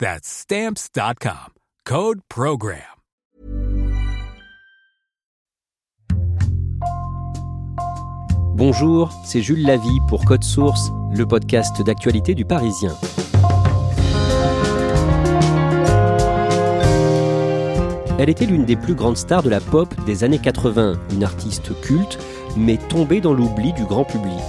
That's stamps.com. Code program. Bonjour, c'est Jules Lavie pour Code Source, le podcast d'actualité du Parisien. Elle était l'une des plus grandes stars de la pop des années 80, une artiste culte, mais tombée dans l'oubli du grand public.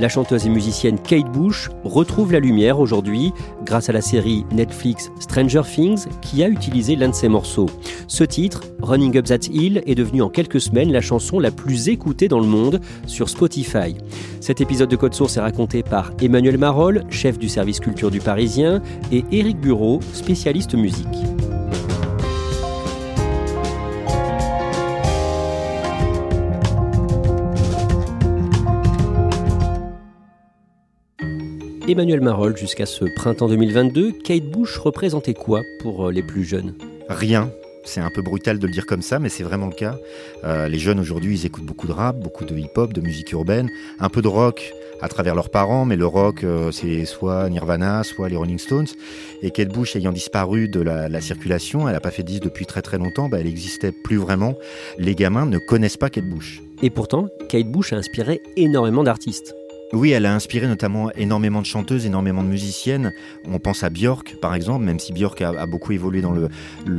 La chanteuse et musicienne Kate Bush retrouve la lumière aujourd'hui grâce à la série Netflix Stranger Things qui a utilisé l'un de ses morceaux. Ce titre, Running Up That Hill, est devenu en quelques semaines la chanson la plus écoutée dans le monde sur Spotify. Cet épisode de Code Source est raconté par Emmanuel Marolles, chef du service culture du Parisien, et Éric Bureau, spécialiste musique. Emmanuel Marolles, jusqu'à ce printemps 2022, Kate Bush représentait quoi pour euh, les plus jeunes? Rien. C'est un peu brutal de le dire comme ça, mais c'est vraiment le cas. Euh, les jeunes aujourd'hui, ils écoutent beaucoup de rap, beaucoup de hip-hop, de musique urbaine, un peu de rock à travers leurs parents, mais le rock, euh, c'est soit Nirvana, soit les Rolling Stones. Et Kate Bush ayant disparu de la, circulation, elle n'a pas fait 10 depuis très très longtemps, bah, elle n'existait plus vraiment. Les gamins ne connaissent pas Kate Bush. Et pourtant, Kate Bush a inspiré énormément d'artistes. Oui, elle a inspiré notamment énormément de chanteuses, énormément de musiciennes. On pense à Björk, par exemple, même si Björk a, beaucoup évolué dans le,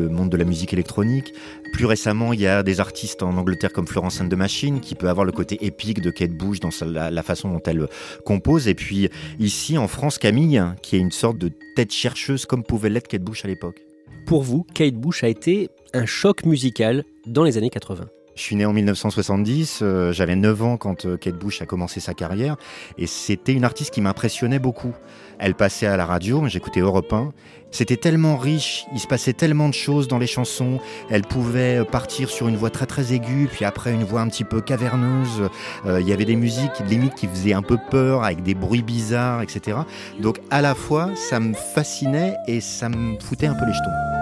monde de la musique électronique. Plus récemment, il y a des artistes en Angleterre comme Florence and the Machine, qui peut avoir le côté épique de Kate Bush dans la, façon dont elle compose. Et puis ici, en France, Camille, qui est une sorte de tête chercheuse comme pouvait l'être Kate Bush à l'époque. Pour vous, Kate Bush a été un choc musical dans les années 80 je suis né en 1970, euh, j'avais 9 ans quand euh, Kate Bush a commencé sa carrière et c'était une artiste qui m'impressionnait beaucoup. Elle passait à la radio, j'écoutais Europe 1. C'était tellement riche, il se passait tellement de choses dans les chansons. Elle pouvait euh, partir sur une voix très très aiguë, puis après une voix un petit peu caverneuse. il y avait des musiques limite qui faisaient un peu peur, avec des bruits bizarres, etc. Donc à la fois, ça me fascinait et ça me foutait un peu les jetons.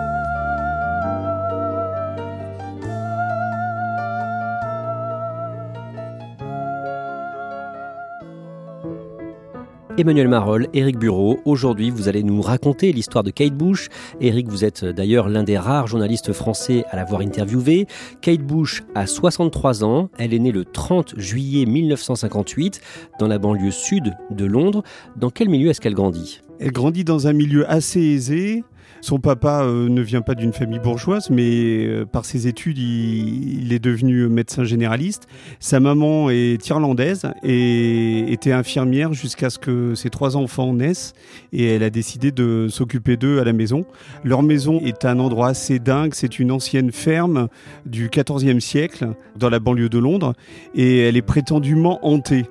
Emmanuel Marolles, Éric Bureau. Aujourd'hui, vous allez nous raconter l'histoire de Kate Bush. Éric, vous êtes d'ailleurs l'un des rares journalistes français à l'avoir interviewé. Kate Bush a 63 ans. Elle est née le 30 juillet 1958 dans la banlieue sud de Londres. Dans quel milieu est-ce qu'elle grandit? Elle grandit dans un milieu assez aisé, son papa euh, ne vient pas d'une famille bourgeoise, mais euh, par ses études, il, est devenu médecin généraliste. Sa maman est irlandaise et était infirmière jusqu'à ce que ses trois enfants naissent. Et elle a décidé de s'occuper d'eux à la maison. Leur maison est un endroit assez dingue. C'est une ancienne ferme du XIVe siècle dans la banlieue de Londres. Et elle est prétendument hantée.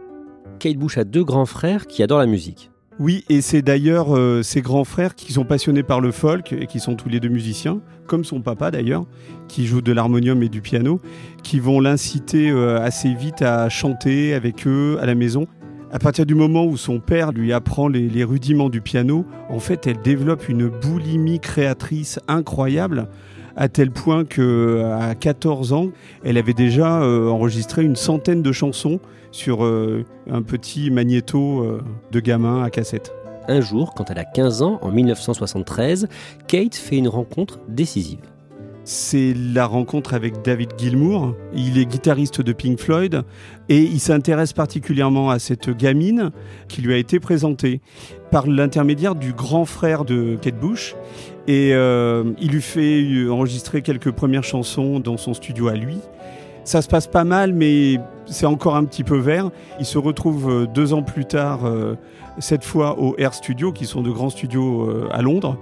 Kate Bush a deux grands frères qui adorent la musique. Oui, et c'est d'ailleurs euh, ses grands frères qui sont passionnés par le folk et qui sont tous les deux musiciens, comme son papa d'ailleurs, qui joue de l'harmonium et du piano, qui vont l'inciter euh, assez vite à chanter avec eux à la maison. À partir du moment où son père lui apprend les rudiments du piano, en fait, elle développe une boulimie créatrice incroyable à tel point que à 14 ans, elle avait déjà euh, enregistré une centaine de chansons sur euh, un petit magnéto euh, de gamin à cassette. Un jour, quand elle a 15 ans, en 1973, Kate fait une rencontre décisive. C'est la rencontre avec David Gilmour. Il est guitariste de Pink Floyd et il s'intéresse particulièrement à cette gamine qui lui a été présentée par l'intermédiaire du grand frère de Kate Bush. Et euh, il lui fait enregistrer quelques premières chansons dans son studio à lui. Ça se passe pas mal, mais c'est encore un petit peu vert. Il se retrouve euh, deux ans plus tard, euh, cette fois au Air Studio, qui sont de grands studios euh, à Londres.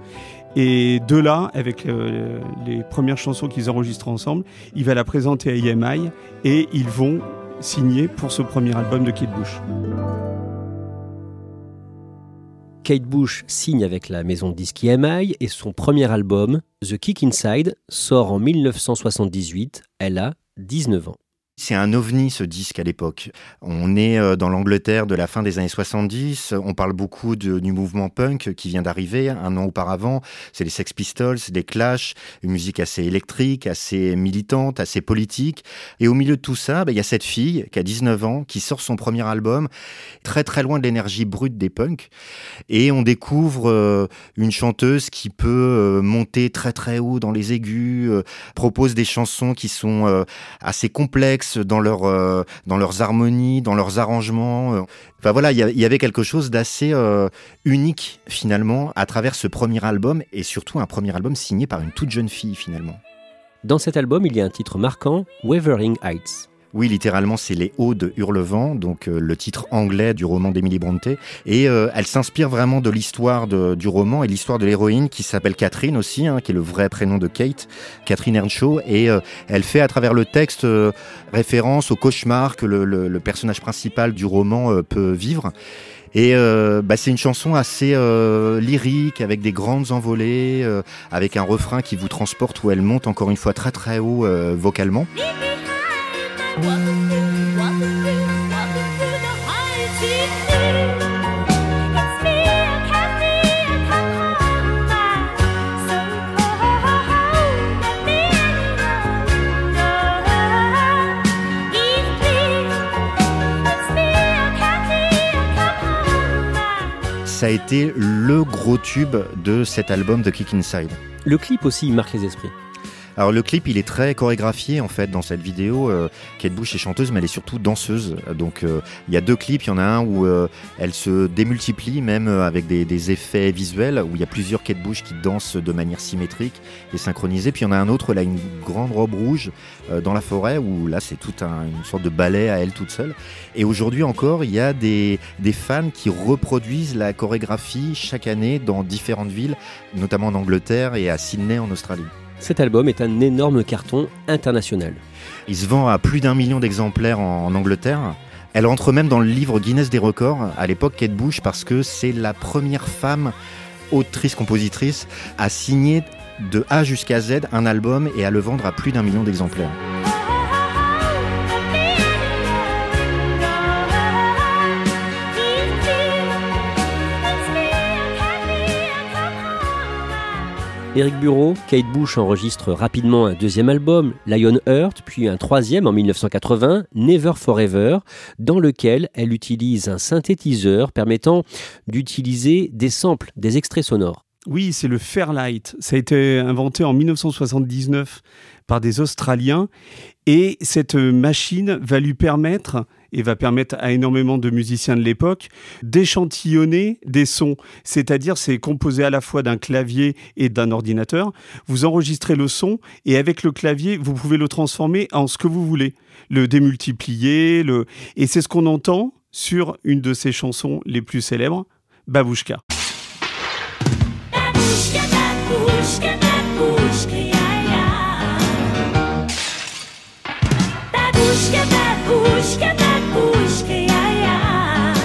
Et de là, avec euh, les premières chansons qu'ils enregistrent ensemble, il va la présenter à EMI et ils vont signer pour ce premier album de Kate Bush. Kate Bush signe avec la maison de disques EMI et son premier album, The Kick Inside, sort en 1978. Elle a 19 ans. C'est un ovni ce disque à l'époque. On est euh, dans l'Angleterre de la fin des années 70. On parle beaucoup de- du mouvement punk qui vient d'arriver un an auparavant. C'est les Sex Pistols, les Clash, une musique assez électrique, assez militante, assez politique. Et au milieu de tout ça, bah, il y a cette fille qui a 19 ans, qui sort son premier album, très très loin de l'énergie brute des punks. Et on découvre euh, une chanteuse qui peut euh, monter très très haut dans les aigus, propose des chansons qui sont assez complexes dans, euh, dans leurs harmonies, dans leurs arrangements. euh. Enfin voilà, il y a- il y avait quelque chose d'assez euh, unique finalement à travers ce premier album et surtout un premier album signé par une toute jeune fille finalement. Dans cet album, il y a un titre marquant, Wavering Heights. Oui, littéralement, c'est Les Hauts de Hurlevent, donc euh, le titre anglais du roman d'Emily Brontë. Et euh, elle s'inspire vraiment de l'histoire du roman et l'histoire de l'héroïne qui s'appelle Catherine aussi, hein, qui est le vrai prénom de Kate, Catherine Earnshaw. Et euh, elle fait à travers le texte euh, référence au cauchemar que le, le- le personnage principal du roman euh, peut vivre. Et euh, bah, c'est une chanson assez euh, lyrique, avec des grandes envolées, euh, avec un refrain qui vous transporte où elle monte encore une fois très très haut euh, vocalement. Ça a été le gros tube de cet album de Kick Inside. Le clip aussi marque les esprits. Alors le clip, il est très chorégraphié en fait dans cette vidéo. Euh, Kate Bush est chanteuse, mais elle est surtout danseuse. Donc euh, il y a deux clips. Il y en a un où euh, elle se démultiplie même avec des, effets visuels, où il y a plusieurs Kate Bush qui dansent de manière symétrique et synchronisée. Puis il y en a un autre, elle a une grande robe rouge dans la forêt, où là c'est toute un- une sorte de ballet à elle toute seule. Et aujourd'hui encore, il y a des fans qui reproduisent la chorégraphie chaque année dans différentes villes, notamment en Angleterre et à Sydney en Australie. Cet album est un énorme carton international. Il se vend à plus d'un million d'exemplaires en, Angleterre. Elle entre même dans le livre Guinness des records à l'époque Kate Bush parce que c'est la première femme autrice-compositrice à signer de A jusqu'à Z un album et à le vendre à plus d'un million d'exemplaires. Eric Bureau, Kate Bush enregistre rapidement un deuxième album, Lionheart, puis un troisième en 1980, Never Forever, dans lequel elle utilise un synthétiseur permettant d'utiliser des samples, des extraits sonores. Oui, c'est le Fairlight. Ça a été inventé en 1979 par des Australiens et cette machine va lui permettre et va permettre à énormément de musiciens de l'époque d'échantillonner des sons. C'est-à-dire, c'est composé à la fois d'un clavier et d'un ordinateur. Vous enregistrez le son et avec le clavier, vous pouvez le transformer en ce que vous voulez. Le démultiplier, le... et c'est ce qu'on entend sur une de ses chansons les plus célèbres, Babushka. Babushka, babushka,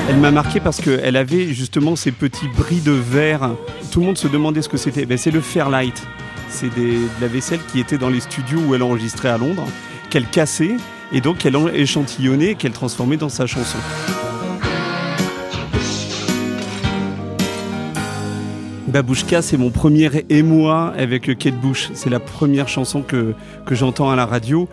Elle m'a marqué parce qu'elle avait justement ces petits bris de verre. Tout le monde se demandait ce que c'était. Ben, c'est le Fairlight. C'est de la vaisselle qui était dans les studios où elle enregistrait à Londres, qu'elle cassait et donc qu'elle échantillonnait et qu'elle transformait dans sa chanson. Babouchka, c'est mon premier émoi avec Kate Bush. C'est la première chanson que, que j'entends à la radio.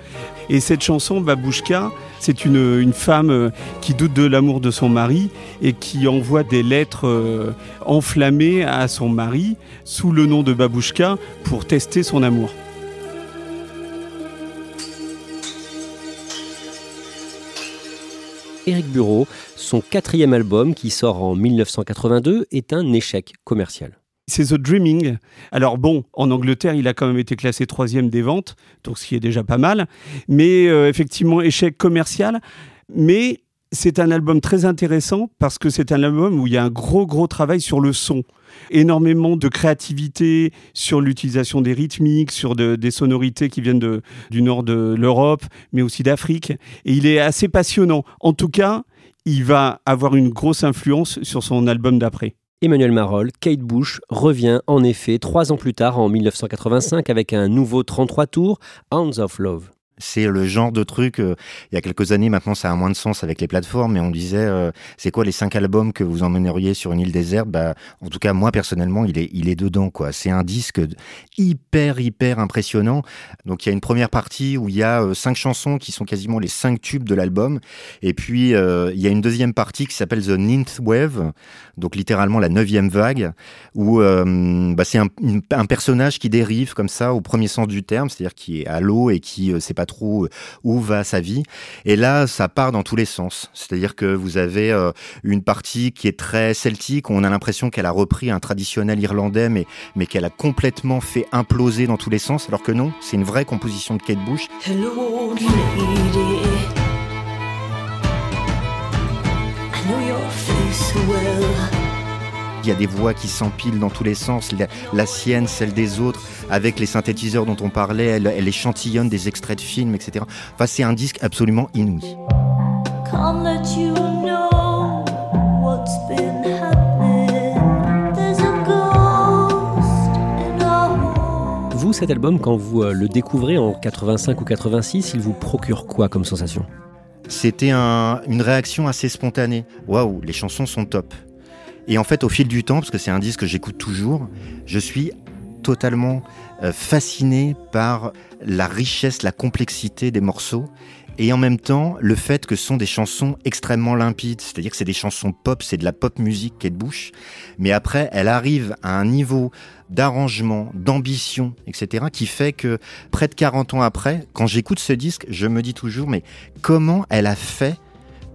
Et cette chanson, Babouchka, c'est une, femme euh, qui doute de l'amour de son mari et qui envoie des lettres euh, enflammées à son mari sous le nom de Babouchka pour tester son amour. Éric Bureau, son quatrième album qui sort en 1982 est un échec commercial. C'est The Dreaming. Alors bon, en Angleterre, il a quand même été classé troisième des ventes, donc ce qui est déjà pas mal. Mais euh, effectivement, échec commercial. Mais c'est un album très intéressant parce que c'est un album où il y a un gros, gros travail sur le son. Énormément de créativité sur l'utilisation des rythmiques, sur de- des sonorités qui viennent du nord de l'Europe, mais aussi d'Afrique. Et il est assez passionnant. En tout cas, il va avoir une grosse influence sur son album d'après. Emmanuel Marolle, Kate Bush revient en effet trois ans plus tard en 1985 avec un nouveau 33 tours, Hounds of Love. C'est le genre de truc, euh, il y a quelques années maintenant ça a moins de sens avec les plateformes, mais on disait euh, c'est quoi les cinq albums que vous emmèneriez sur une île déserte? Bah, En tout cas moi personnellement il est, il est dedans. quoi. C'est un disque hyper hyper impressionnant. Donc il y a une première partie où il y a euh, cinq chansons qui sont quasiment les cinq tubes de l'album. Et puis il y a une deuxième partie qui s'appelle The Ninth Wave, donc littéralement la neuvième vague, où bah, c'est un, un personnage qui dérive comme ça au premier sens du terme, c'est-à-dire qui est à l'eau et qui euh, sait pas trop euh, où va sa vie. Et là, ça part dans tous les sens. C'est-à-dire que vous avez euh, une partie qui est très celtique, on a l'impression qu'elle a repris un traditionnel irlandais, mais, mais qu'elle a complètement fait imploser dans tous les sens, alors que non, c'est une vraie composition de Kate Bush. Hello, lady. I know your face well. Il y a des voix qui s'empilent dans tous les sens, la, la sienne, celle des autres, avec les synthétiseurs dont on parlait, elle, elle échantillonne des extraits de films, etc. Enfin, c'est un disque absolument inouï. Can't let you know what's been. Vous, cet album, quand vous euh, le découvrez en 85 ou 86, il vous procure quoi comme sensation? C'était un- une réaction assez spontanée. Waouh, les chansons sont top. Et en fait, au fil du temps, parce que c'est un disque que j'écoute toujours, je suis totalement euh, fasciné par la richesse, la complexité des morceaux. Et en même temps, le fait que ce sont des chansons extrêmement limpides, c'est-à-dire que c'est des chansons pop, c'est de la pop musique Kate Bush, mais après, elle arrive à un niveau d'arrangement, d'ambition, etc., qui fait que près de 40 ans après, quand j'écoute ce disque, je me dis toujours, mais comment elle a fait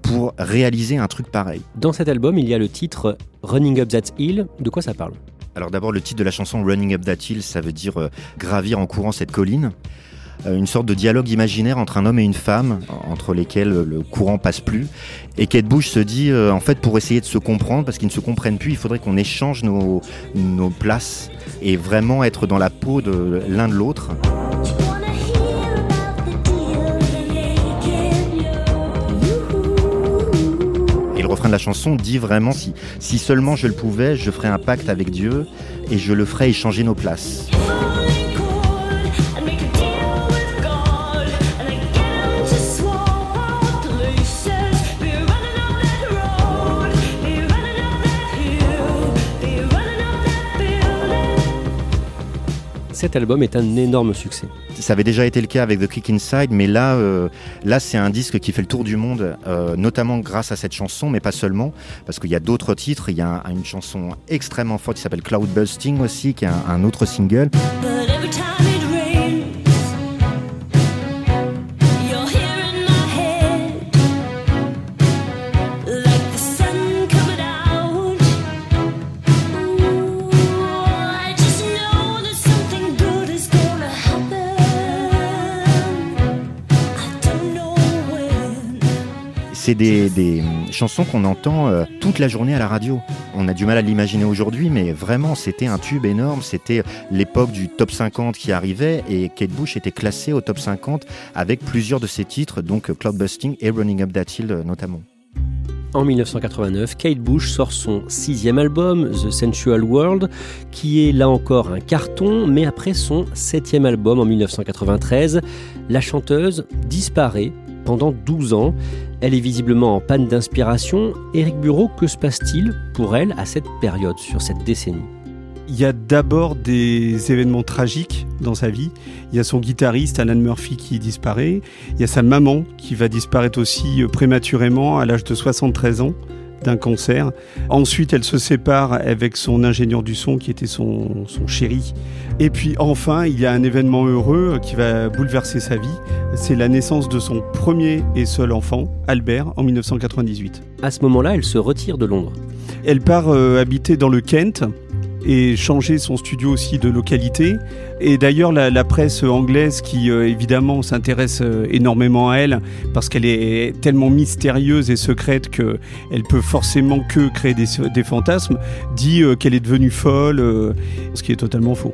pour réaliser un truc pareil Dans cet album, il y a le titre Running Up That Hill. De quoi ça parle Alors d'abord, le titre de la chanson Running Up That Hill, ça veut dire euh, gravir en courant cette colline. Euh, une sorte de dialogue imaginaire entre un homme et une femme, en- entre lesquels euh, le courant passe plus. Et Kate Bush se dit, euh, en fait, pour essayer de se comprendre, parce qu'ils ne se comprennent plus, il faudrait qu'on échange nos, nos places et vraiment être dans la peau de l'un de l'autre. Le refrain de la chanson dit vraiment, si, si seulement je le pouvais, je ferais un pacte avec Dieu et je le ferais échanger nos places. Cet album est un énorme succès. Ça avait déjà été le cas avec The Kick Inside, mais là, euh, là c'est un disque qui fait le tour du monde, euh, notamment grâce à cette chanson, mais pas seulement, parce qu'il y a d'autres titres. Il y a un- une chanson extrêmement forte qui s'appelle Cloud Busting aussi, qui est un autre single. C'est des, chansons qu'on entend euh, toute la journée à la radio. On a du mal à l'imaginer aujourd'hui, mais vraiment, c'était un tube énorme. C'était l'époque du top 50 qui arrivait et Kate Bush était classée au top 50 avec plusieurs de ses titres, donc Cloud Busting et Running Up That Hill notamment. En 1989, Kate Bush sort son sixième album, The Sensual World, qui est là encore un carton, mais après son septième album en 1993, la chanteuse disparaît pendant 12 ans. Elle est visiblement en panne d'inspiration. Éric Bureau, que se passe-t-il pour elle à cette période, sur cette décennie? Il y a d'abord des événements tragiques dans sa vie. Il y a son guitariste Alan Murphy qui disparaît. Il y a sa maman qui va disparaître aussi euh, prématurément à l'âge de 73 ans d'un cancer. Ensuite, elle se sépare avec son ingénieur du son qui était son, son chéri. Et puis enfin, il y a un événement heureux qui va bouleverser sa vie. C'est la naissance de son premier et seul enfant, Albert, en 1998. À ce moment-là, elle se retire de Londres. Elle part euh, habiter dans le Kent et changer son studio aussi de localité. Et d'ailleurs, la, presse anglaise qui euh, évidemment s'intéresse euh, énormément à elle parce qu'elle est tellement mystérieuse et secrète que elle peut forcément que créer des, fantasmes, dit euh, qu'elle est devenue folle, ce qui est totalement faux.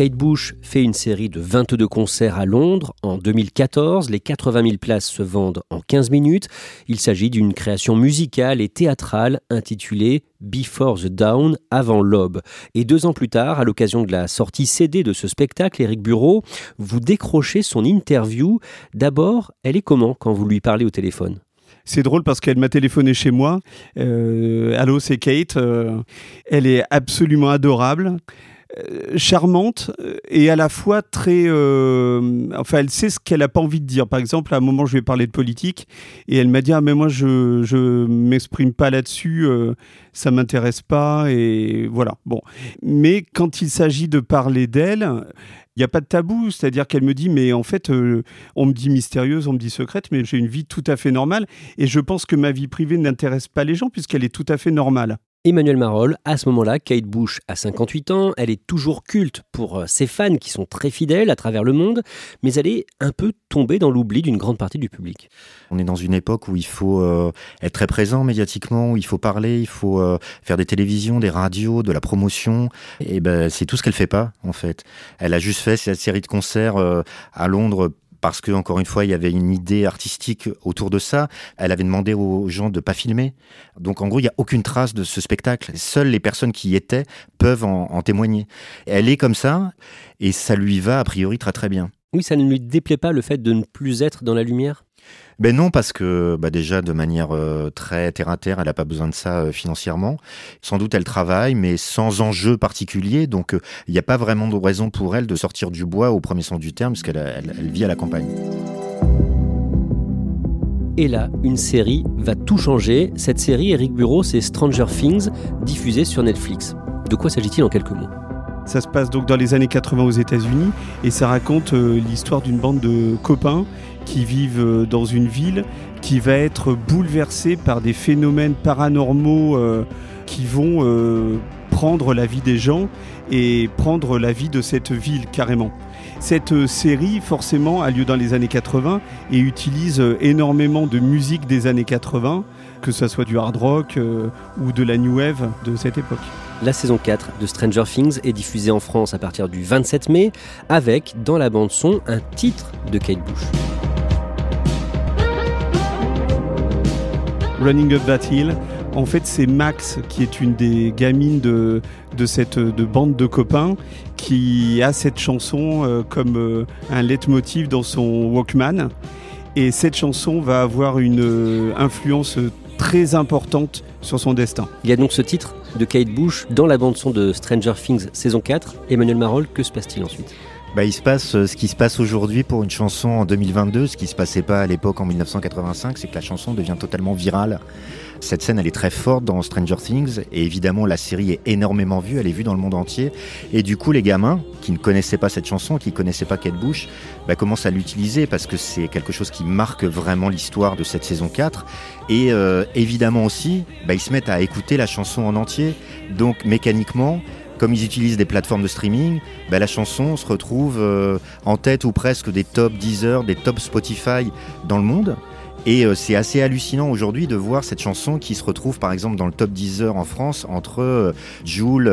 Kate Bush fait une série de 22 concerts à Londres. En 2014, les 80 000 places se vendent en 15 minutes. Il s'agit d'une création musicale et théâtrale intitulée Before the Dawn, avant l'aube. Et deux ans plus tard, à l'occasion de la sortie CD de ce spectacle, Éric Bureau, vous décrochez son interview. D'abord, elle est comment quand vous lui parlez au téléphone? C'est drôle parce qu'elle m'a téléphoné chez moi. Euh, Allô, c'est Kate. Euh, elle est absolument adorable. Euh, charmante euh, et à la fois très euh, enfin elle sait ce qu'elle a pas envie de dire. Par exemple à un moment je ai parlé de politique et elle m'a dit ah mais moi je je m'exprime pas là-dessus ça m'intéresse pas et voilà bon. Mais quand il s'agit de parler d'elle il n'y a pas de tabou, c'est-à-dire qu'elle me dit, mais en fait, on me dit mystérieuse, on me dit secrète, mais j'ai une vie tout à fait normale, et je pense que ma vie privée n'intéresse pas les gens, puisqu'elle est tout à fait normale. Emmanuel Marolles, à ce moment-là, Kate Bush a 58 ans, elle est toujours culte pour euh, ses fans qui sont très fidèles à travers le monde, mais elle est un peu tombée dans l'oubli d'une grande partie du public. On est dans une époque où il faut euh, être très présent médiatiquement, où il faut parler, il faut euh, faire des télévisions, des radios, de la promotion. Et ben c'est tout ce qu'elle fait pas en fait. Elle a juste fait cette série de concerts à Londres parce que encore une fois il y avait une idée artistique autour de ça. Elle avait demandé aux gens de pas filmer. Donc en gros il y a aucune trace de ce spectacle. Seules les personnes qui y étaient peuvent en, en témoigner. Elle est comme ça et ça lui va a priori très très bien. Oui, ça ne lui déplaît pas le fait de ne plus être dans la lumière? Ben non, parce que bah déjà de manière euh, très terre à terre, elle n'a pas besoin de ça euh, financièrement. Sans doute elle travaille, mais sans enjeu particulier, donc euh, il n'y a pas vraiment de raison pour elle de sortir du bois au premier sens du terme, parce qu'elle elle, elle vit à la campagne. Et là, une série va tout changer. Cette série, Eric Bureau, c'est Stranger Things, diffusée sur Netflix. De quoi s'agit-il en quelques mots? Ça se passe donc dans les années 80 aux États-Unis et ça raconte euh, l'histoire d'une bande de copains qui vivent euh, dans une ville qui va être bouleversée par des phénomènes paranormaux euh, qui vont prendre la vie des gens et prendre la vie de cette ville carrément. Cette série, forcément, a lieu dans les années 80 et utilise énormément de musique des années 80, que ce soit du hard rock ou de la new wave de cette époque. La saison 4 de Stranger Things est diffusée en France à partir du 27 mai, avec, dans la bande-son, un titre de Kate Bush. Running Up That Hill. En fait, c'est Max qui est une des gamines de, de cette de bande de copains qui a cette chanson euh, comme euh, un leitmotiv dans son Walkman. Et cette chanson va avoir une euh, influence très importante sur son destin. Il y a donc ce titre de Kate Bush dans la bande-son de Stranger Things saison 4. Emmanuel Marolles, que se passe-t-il ensuite? Bah, il se passe euh, ce qui se passe aujourd'hui pour une chanson en 2022, ce qui se passait pas à l'époque en 1985, c'est que la chanson devient totalement virale. Cette scène, elle est très forte dans Stranger Things, et évidemment, la série est énormément vue, elle est vue dans le monde entier. Et du coup, les gamins qui ne connaissaient pas cette chanson, qui ne connaissaient pas Kate Bush, bah, commencent à l'utiliser parce que c'est quelque chose qui marque vraiment l'histoire de cette saison 4. Et euh, évidemment aussi, bah, ils se mettent à écouter la chanson en entier. Donc, mécaniquement, comme ils utilisent des plateformes de streaming, bah, la chanson se retrouve euh, en tête ou presque des top Deezer, des top Spotify dans le monde. Et euh, c'est assez hallucinant aujourd'hui de voir cette chanson qui se retrouve par exemple dans le top Deezer en France entre euh, Jul,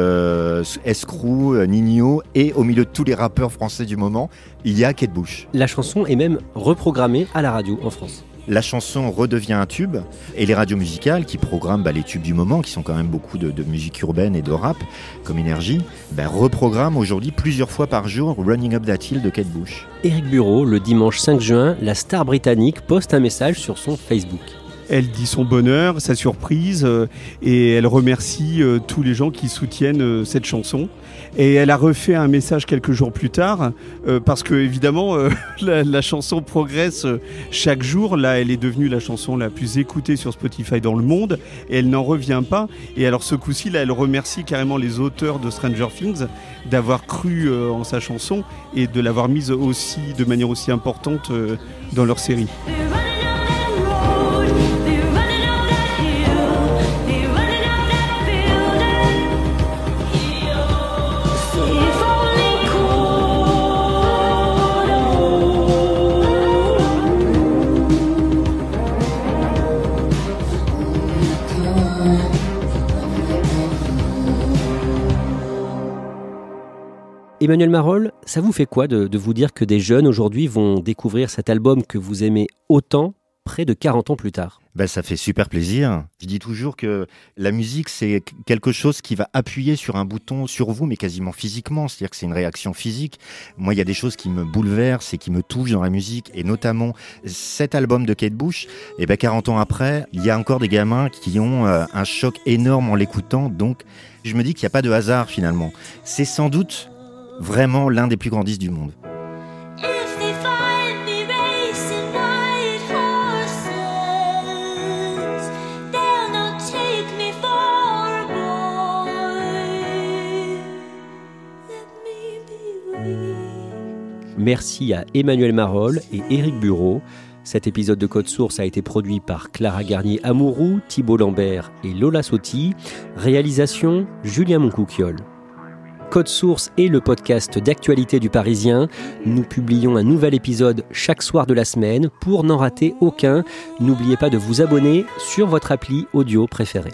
Escrew, euh, Nino et au milieu de tous les rappeurs français du moment, il y a Kate Bush. La chanson est même reprogrammée à la radio en France. La chanson redevient un tube et les radios musicales qui programment bah, les tubes du moment, qui sont quand même beaucoup de, de musique urbaine et de rap comme énergie, bah, reprogramment aujourd'hui plusieurs fois par jour Running Up That Hill de Kate Bush. Éric Bureau, le dimanche 5 juin, la star britannique poste un message sur son Facebook. Elle dit son bonheur, sa surprise, euh, et elle remercie euh, tous les gens qui soutiennent euh, cette chanson. Et elle a refait un message quelques jours plus tard, euh, parce que évidemment euh, la, la chanson progresse euh, chaque jour. Là, elle est devenue la chanson la plus écoutée sur Spotify dans le monde, et elle n'en revient pas. Et alors ce coup-ci, là, elle remercie carrément les auteurs de Stranger Things d'avoir cru euh, en sa chanson et de l'avoir mise aussi de manière aussi importante euh, dans leur série. Emmanuel Marolles, ça vous fait quoi de, de vous dire que des jeunes aujourd'hui vont découvrir cet album que vous aimez autant près de 40 ans plus tard? Ben, ça fait super plaisir. Je dis toujours que la musique, c'est quelque chose qui va appuyer sur un bouton sur vous, mais quasiment physiquement. C'est-à-dire que c'est une réaction physique. Moi, il y a des choses qui me bouleversent et qui me touchent dans la musique, et notamment cet album de Kate Bush. Et ben, 40 ans après, il y a encore des gamins qui ont euh, un choc énorme en l'écoutant. Donc, je me dis qu'il n'y a pas de hasard finalement. C'est sans doute vraiment l'un des plus grands disques du monde. Merci à Emmanuel Marolles et Éric Bureau. Cet épisode de Code Source a été produit par Clara Garnier-Amouroux, Thibault Lambert et Lola Sotti. Réalisation Julien Moncouquiole. Code Source est le podcast d'actualité du Parisien. Nous publions un nouvel épisode chaque soir de la semaine. Pour n'en rater aucun, n'oubliez pas de vous abonner sur votre appli audio préférée.